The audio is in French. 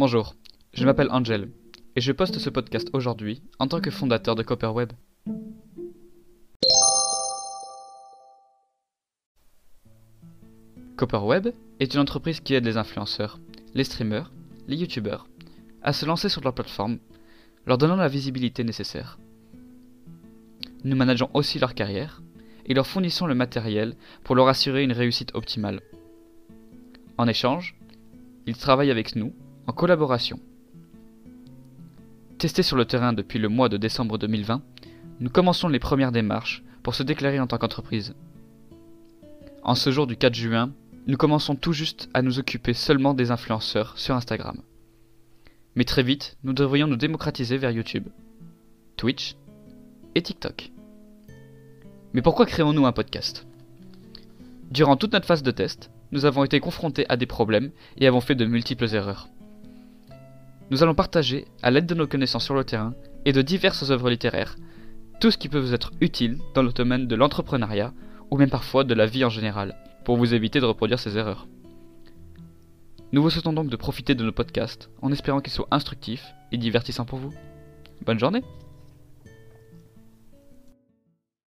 Bonjour, je m'appelle Angel et je poste ce podcast aujourd'hui en tant que fondateur de Copperweb. Copperweb est une entreprise qui aide les influenceurs, les streamers, les youtubeurs à se lancer sur leur plateforme, leur donnant la visibilité nécessaire. Nous manageons aussi leur carrière et leur fournissons le matériel pour leur assurer une réussite optimale. En échange, ils travaillent avec nous en collaboration. Testés sur le terrain depuis le mois de décembre 2020, nous commençons les premières démarches pour se déclarer en tant qu'entreprise. En ce jour du 4 juin, nous commençons tout juste à nous occuper seulement des influenceurs sur Instagram. Mais très vite, nous devrions nous démocratiser vers YouTube, Twitch et TikTok. Mais pourquoi créons-nous un podcast? Durant toute notre phase de test, nous avons été confrontés à des problèmes et avons fait de multiples erreurs. Nous allons partager, à l'aide de nos connaissances sur le terrain et de diverses œuvres littéraires, tout ce qui peut vous être utile dans le domaine de l'entrepreneuriat ou même parfois de la vie en général, pour vous éviter de reproduire ces erreurs. Nous vous souhaitons donc de profiter de nos podcasts en espérant qu'ils soient instructifs et divertissants pour vous. Bonne journée